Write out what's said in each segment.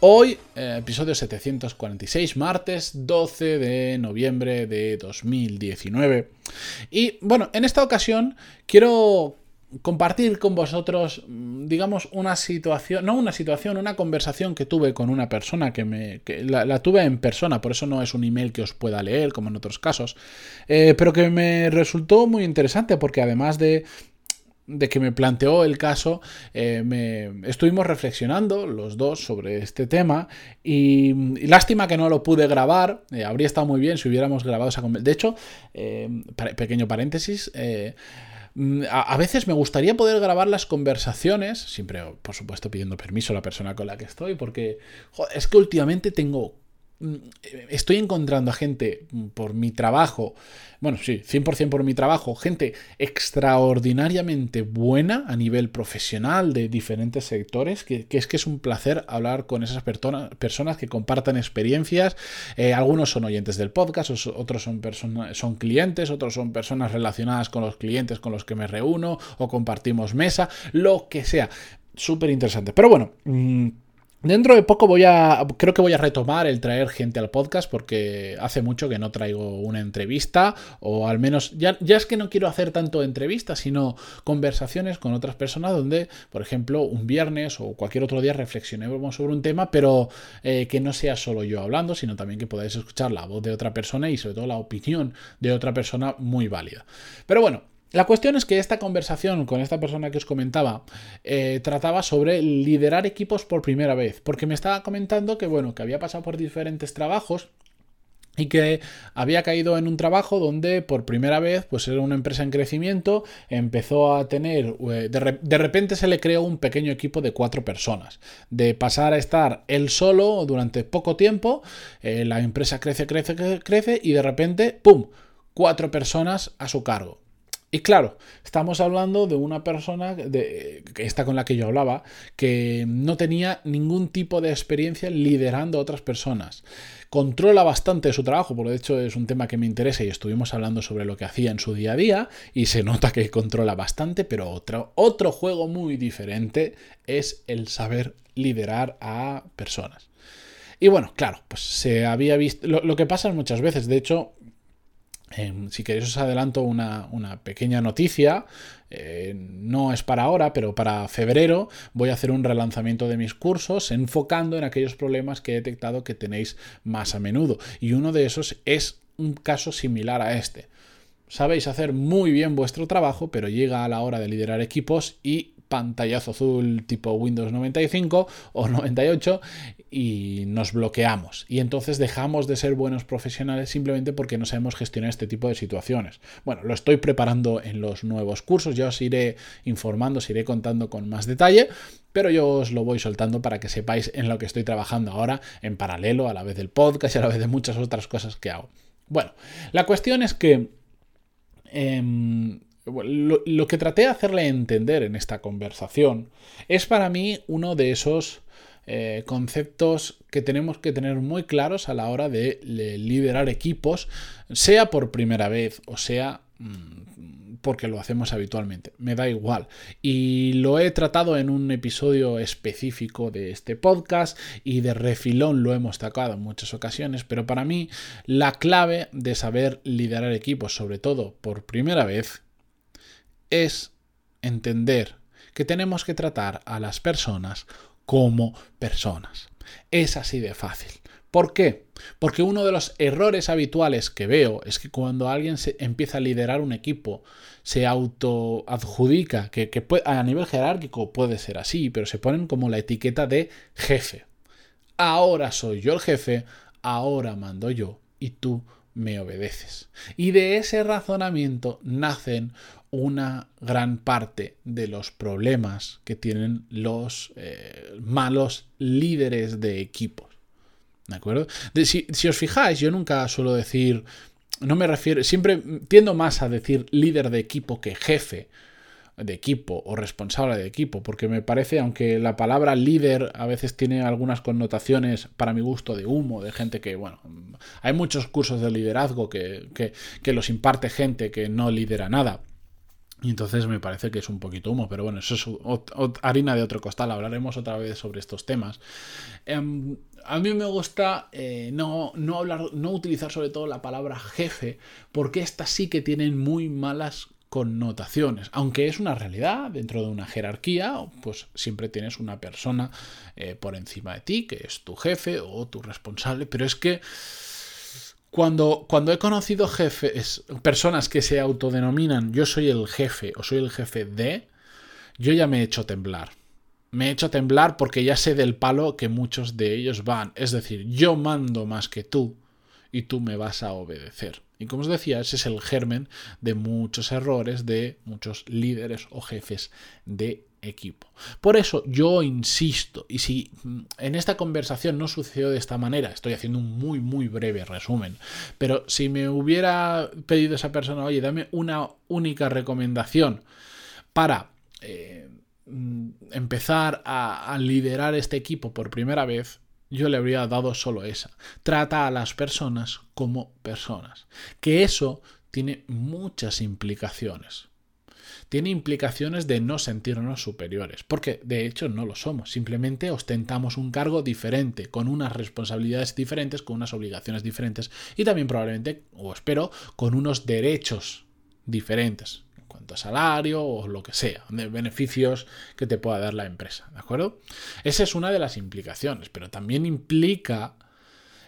Hoy, eh, episodio 746, martes 12 de noviembre de 2019. Y bueno, en esta ocasión quiero compartir con vosotros, mm, digamos, una situación, no una situación, una conversación que tuve con una persona que me. la, tuve en persona, por eso no es un email que os pueda leer, como en otros casos, eh, pero que me resultó muy interesante porque además de de que me planteó el caso, eh, me, estuvimos reflexionando los dos sobre este tema y, lástima que no lo pude grabar, eh, habría estado muy bien si hubiéramos grabado esa conversación. De hecho, eh, pequeño paréntesis, mm, a, veces me gustaría poder grabar las conversaciones, siempre por supuesto pidiendo permiso a la persona con la que estoy, porque es que últimamente tengo estoy encontrando a gente mm, por mi trabajo, bueno, sí, 100% por mi trabajo, gente extraordinariamente buena a nivel profesional de diferentes sectores, que, es que es un placer hablar con esas personas que compartan experiencias. Eh, algunos son oyentes del podcast, otros son, son clientes, otros son personas relacionadas con los clientes con los que me reúno o compartimos mesa, lo que sea. Súper interesante. Pero bueno. Mm, Dentro de poco voy a. Creo que voy a retomar el traer gente al podcast porque hace mucho que no traigo una entrevista. O al menos. Ya, ya es que no quiero hacer tanto entrevistas, sino conversaciones con otras personas donde, por ejemplo, un viernes o cualquier otro día reflexionemos sobre un tema, pero eh, que no sea solo yo hablando, sino también que podáis escuchar la voz de otra persona y sobre todo la opinión de otra persona muy válida. Pero bueno, la cuestión es que esta conversación con esta persona que os comentaba eh, trataba sobre liderar equipos por primera vez, porque me estaba comentando que bueno, que había pasado por diferentes trabajos y que había caído en un trabajo donde por primera vez, pues era una empresa en crecimiento, empezó a tener, eh, de, repente se le creó un pequeño equipo de cuatro personas, de pasar a estar él solo durante poco tiempo, eh, la empresa crece, crece, crece y de repente, ¡pum!, cuatro personas a su cargo. Y claro, estamos hablando de una persona, de, esta con la que yo hablaba, que no tenía ningún tipo de experiencia liderando a otras personas. Controla bastante su trabajo, por de hecho es un tema que me interesa y estuvimos hablando sobre lo que hacía en su día a día y se nota que controla bastante, pero otro, otro juego muy diferente es el saber liderar a personas. Y bueno, claro, pues se había visto. Lo, lo, que pasa muchas veces, de hecho, Em, si queréis os adelanto una, pequeña noticia, eh, no es para ahora, pero para febrero voy a hacer un relanzamiento de mis cursos enfocando en aquellos problemas que he detectado que tenéis más a menudo. Y uno de esos es un caso similar a este. Sabéis hacer muy bien vuestro trabajo, pero llega a la hora de liderar equipos y pantallazo azul tipo Windows 95 o 98 y nos bloqueamos. Y entonces dejamos de ser buenos profesionales simplemente porque no sabemos gestionar este tipo de situaciones. Bueno, lo estoy preparando en los nuevos cursos, ya os iré informando, os iré contando con más detalle, pero yo os lo voy soltando para que sepáis en lo que estoy trabajando ahora en paralelo a la vez del podcast y a la vez de muchas otras cosas que hago. Bueno, la cuestión es que... Em, lo, que traté de hacerle entender en esta conversación es para mí uno de esos eh, conceptos que tenemos que tener muy claros a la hora de, liderar equipos, sea por primera vez o sea mm, porque lo hacemos habitualmente. Me da igual. Y lo he tratado en un episodio específico de este podcast y de refilón lo hemos tocado en muchas ocasiones, pero para mí la clave de saber liderar equipos, sobre todo por primera vez, es entender que tenemos que tratar a las personas como personas. Es así de fácil. ¿Por qué? Porque uno de los errores habituales que veo es que cuando alguien se empieza a liderar un equipo, se autoadjudica, que, que a nivel jerárquico puede ser así, pero se ponen como la etiqueta de jefe. Ahora soy yo el jefe, ahora mando yo y tú me obedeces. Y de ese razonamiento nacen una gran parte de los problemas que tienen los eh, malos líderes de equipos. ¿De acuerdo? si, os fijáis, yo nunca suelo decir, no me refiero, siempre tiendo más a decir líder de equipo que jefe de equipo o responsable de equipo, porque me parece, aunque la palabra líder a veces tiene algunas connotaciones para mi gusto de humo, de gente que, bueno, hay muchos cursos de liderazgo que, que los imparte gente que no lidera nada. Y entonces me parece que es un poquito humo, pero bueno, eso es harina de otro costal, hablaremos otra vez sobre estos temas. Em, a mí me gusta eh, no, no, hablar, no utilizar sobre todo la palabra jefe, porque estas sí que tienen muy malas connotaciones. Aunque es una realidad, dentro de una jerarquía, pues siempre tienes una persona eh, por encima de ti, que es tu jefe o tu responsable, pero es que cuando, cuando he conocido jefes, personas que se autodenominan yo soy el jefe o soy el jefe de, yo ya me he hecho temblar. Me he hecho temblar porque ya sé del palo que muchos de ellos van. Es decir, yo mando más que tú y tú me vas a obedecer. Y como os decía, ese es el germen de muchos errores de muchos líderes o jefes de equipo. Por eso yo insisto, y si mm, en esta conversación no sucedió de esta manera, estoy haciendo un muy muy breve resumen, pero si me hubiera pedido esa persona, oye, dame una única recomendación para eh, mm, empezar a, a liderar este equipo por primera vez, yo le habría dado solo esa. Trata a las personas como personas. Que eso tiene muchas implicaciones tiene implicaciones de no sentirnos superiores, porque de hecho no lo somos, simplemente ostentamos un cargo diferente, con unas responsabilidades diferentes, con unas obligaciones diferentes y también probablemente, o espero, con unos derechos diferentes en cuanto a salario o lo que sea, de beneficios que te pueda dar la empresa, ¿de acuerdo? Esa es una de las implicaciones, pero también implica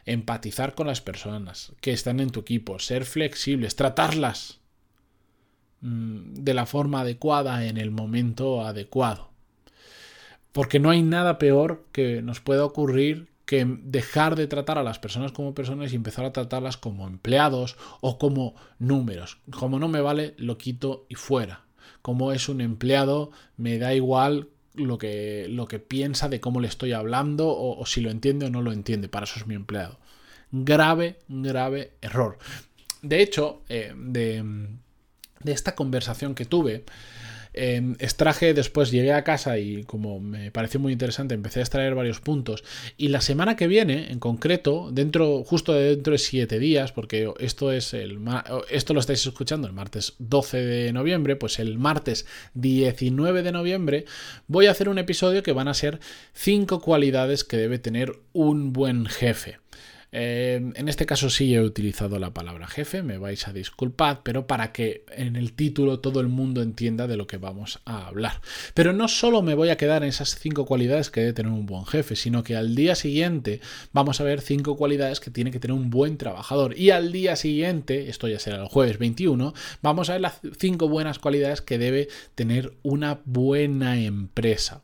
empatizar con las personas que están en tu equipo, ser flexibles, tratarlas de la forma adecuada en el momento adecuado. Porque no hay nada peor que nos pueda ocurrir que dejar de tratar a las personas como personas y empezar a tratarlas como empleados o como números. Como no me vale, lo quito y fuera. Como es un empleado, me da igual lo que, lo que piensa de cómo le estoy hablando o, si lo entiende o no lo entiende. Para eso es mi empleado. Grave, grave error. De hecho, eh, de de esta conversación que tuve, em, extraje después, llegué a casa y como me pareció muy interesante, empecé a extraer varios puntos. Y la semana que viene, en concreto, dentro, justo dentro de siete días, porque esto es el esto lo estáis escuchando el martes 12 de noviembre, pues el martes 19 de noviembre voy a hacer un episodio que van a ser cinco cualidades que debe tener un buen jefe. Em, en este caso sí he utilizado la palabra jefe, me vais a disculpar, pero para que en el título todo el mundo entienda de lo que vamos a hablar. Pero no solo me voy a quedar en esas cinco cualidades que debe tener un buen jefe, sino que al día siguiente vamos a ver cinco cualidades que tiene que tener un buen trabajador. Y al día siguiente, esto ya será el jueves 21, vamos a ver las cinco buenas cualidades que debe tener una buena empresa.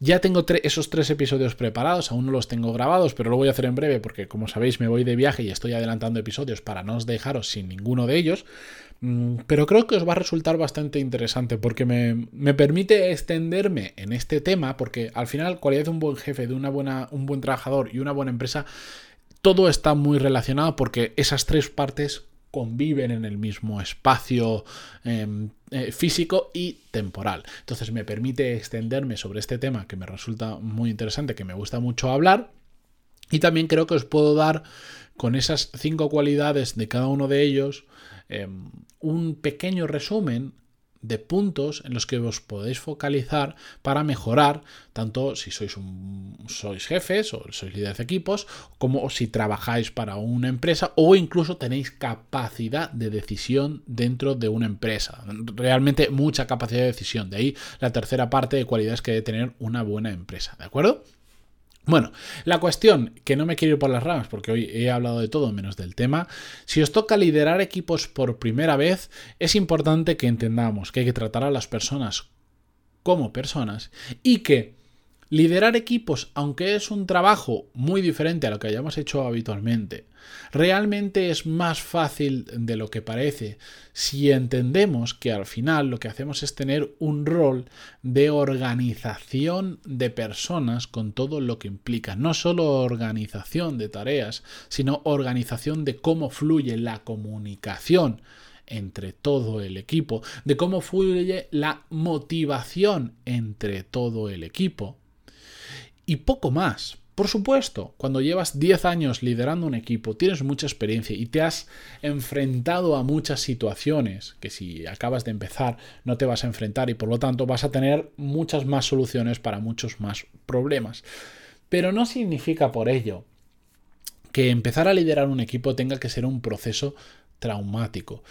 Ya tengo esos tres episodios preparados, aún no los tengo grabados, pero lo voy a hacer en breve porque como sabéis me voy de viaje y estoy adelantando episodios para no os dejaros sin ninguno de ellos. Mm, pero creo que os va a resultar bastante interesante porque me, permite extenderme en este tema porque al final cualidad de un buen jefe, de una buena, un buen trabajador y una buena empresa, todo está muy relacionado porque esas tres partes conviven en el mismo espacio em, eh, físico y temporal. Entonces me permite extenderme sobre este tema que me resulta muy interesante, que me gusta mucho hablar. Y también creo que os puedo dar con esas cinco cualidades de cada uno de ellos em, un pequeño resumen de puntos en los que os podéis focalizar para mejorar, tanto si sois, un, sois jefes o sois líderes de equipos, como si trabajáis para una empresa o incluso tenéis capacidad de decisión dentro de una empresa. Realmente mucha capacidad de decisión. De ahí la tercera parte de cualidades que debe tener una buena empresa. ¿De acuerdo? Bueno, la cuestión, que no me quiero ir por las ramas porque hoy he hablado de todo menos del tema, si os toca liderar equipos por primera vez, es importante que entendamos que hay que tratar a las personas como personas y que Liderar equipos, aunque es un trabajo muy diferente a lo que hayamos hecho habitualmente, realmente es más fácil de lo que parece si entendemos que al final lo que hacemos es tener un rol de organización de personas con todo lo que implica. No solo organización de tareas, sino organización de cómo fluye la comunicación entre todo el equipo, de cómo fluye la motivación entre todo el equipo y poco más. Por supuesto, cuando llevas 10 años liderando un equipo, tienes mucha experiencia y te has enfrentado a muchas situaciones que si acabas de empezar no te vas a enfrentar y por lo tanto vas a tener muchas más soluciones para muchos más problemas. Pero no significa por ello que empezar a liderar un equipo tenga que ser un proceso traumático.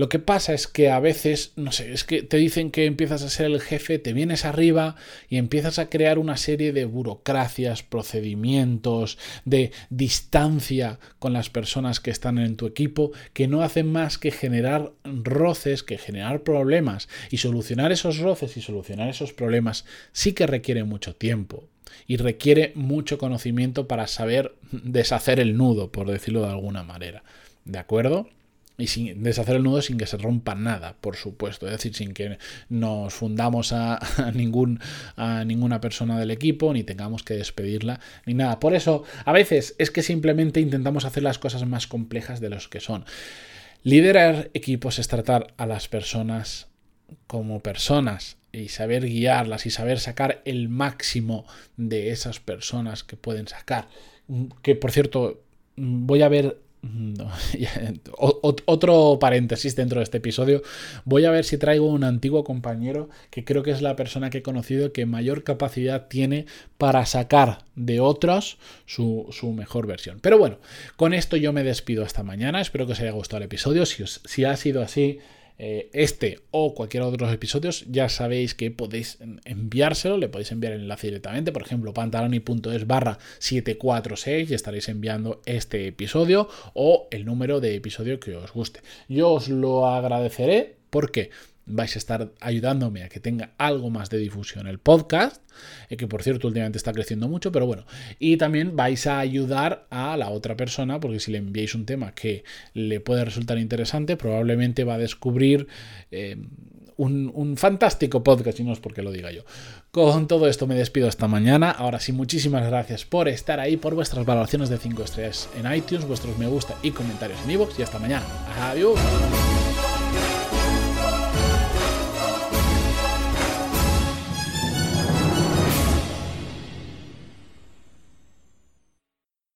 Lo que pasa es que a veces, no sé, es que te dicen que empiezas a ser el jefe, te vienes arriba y empiezas a crear una serie de burocracias, procedimientos, de distancia con las personas que están en tu equipo, que no hacen más que generar roces, que generar problemas. Y solucionar esos roces y solucionar esos problemas sí que requiere mucho tiempo y requiere mucho conocimiento para saber deshacer el nudo, por decirlo de alguna manera. ¿De acuerdo? Y sin deshacer el nudo sin que se rompa nada, por supuesto, es decir, sin que nos fundamos a, ningún, a ninguna persona del equipo, ni tengamos que despedirla, ni nada. Por eso, a veces es que simplemente intentamos hacer las cosas más complejas de los que son. Liderar equipos es tratar a las personas como personas y saber guiarlas y saber sacar el máximo de esas personas que pueden sacar. Que por cierto, voy a ver otro paréntesis dentro de este episodio. Voy a ver si traigo un antiguo compañero que creo que es la persona que he conocido que mayor capacidad tiene para sacar de otros su, mejor versión. Pero bueno, con esto yo me despido hasta mañana. Espero que os haya gustado el episodio. Si, si ha sido así, este o cualquier otro de los episodios, ya sabéis que podéis enviárselo, le podéis enviar el enlace directamente, por ejemplo, pantaloni.es barra 746 y estaréis enviando este episodio o el número de episodio que os guste. Yo os lo agradeceré porque vais a estar ayudándome a que tenga algo más de difusión el podcast, eh, que por cierto últimamente está creciendo mucho, pero bueno, y también vais a ayudar a la otra persona, porque si le enviáis un tema que le puede resultar interesante, probablemente va a descubrir... Eh, un, un, fantástico podcast, y no es porque lo diga yo. Con todo esto me despido esta mañana. Ahora sí, muchísimas gracias por estar ahí, por vuestras valoraciones de 5 estrellas en iTunes, vuestros me gusta y comentarios en iVoox. Y hasta mañana. Adiós.